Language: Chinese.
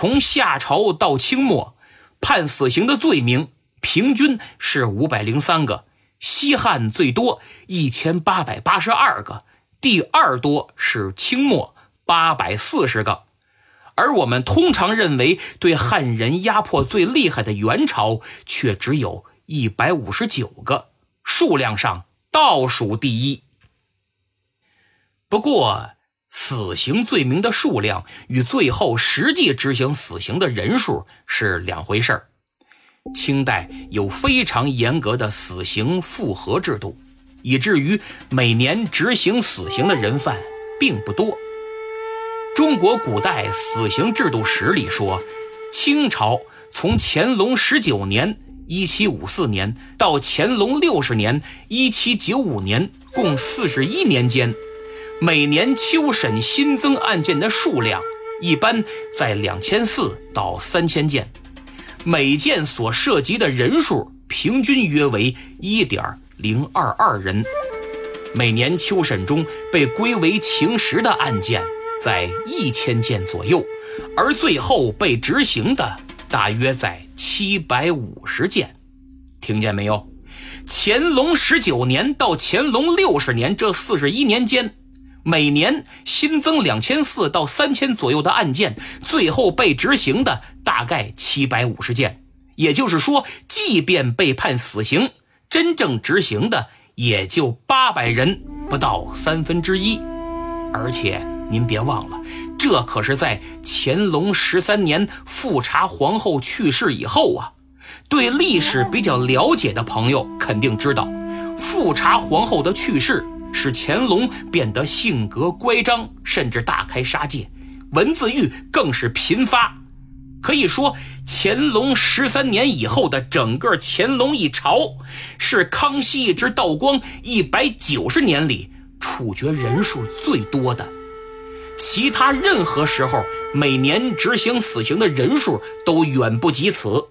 从夏朝到清末，判死刑的罪名平均是五百零三个，西汉最多一千八百八十二个，第二多是清末八百四十个。而我们通常认为对汉人压迫最厉害的元朝，却只有一百五十九个，数量上倒数第一。不过，死刑罪名的数量与最后实际执行死刑的人数是两回事儿。清代有非常严格的死刑复核制度，以至于每年执行死刑的人犯并不多。中国古代死刑制度史里说，清朝从乾隆十九年（一七五四年）到乾隆六十年（一七九五年）共四十一年间，每年秋审新增案件的数量一般在两千四到三千件，每件所涉及的人数平均约为一点零二二人。每年秋审中被归为情实的案件。在一千件左右，而最后被执行的大约在七百五十件，听见没有？乾隆十九年到乾隆六十年这四十一年间，每年新增两千四到三千左右的案件，最后被执行的大概七百五十件。也就是说，即便被判死刑，真正执行的也就八百人，不到三分之一，而且。您别忘了，这可是在乾隆十三年富察皇后去世以后啊。对历史比较了解的朋友肯定知道，富察皇后的去世使乾隆变得性格乖张，甚至大开杀戒，文字狱更是频发。可以说，乾隆十三年以后的整个乾隆一朝，是康熙至道光一百九十年里处决人数最多的。其他任何时候，每年执行死刑的人数都远不及此。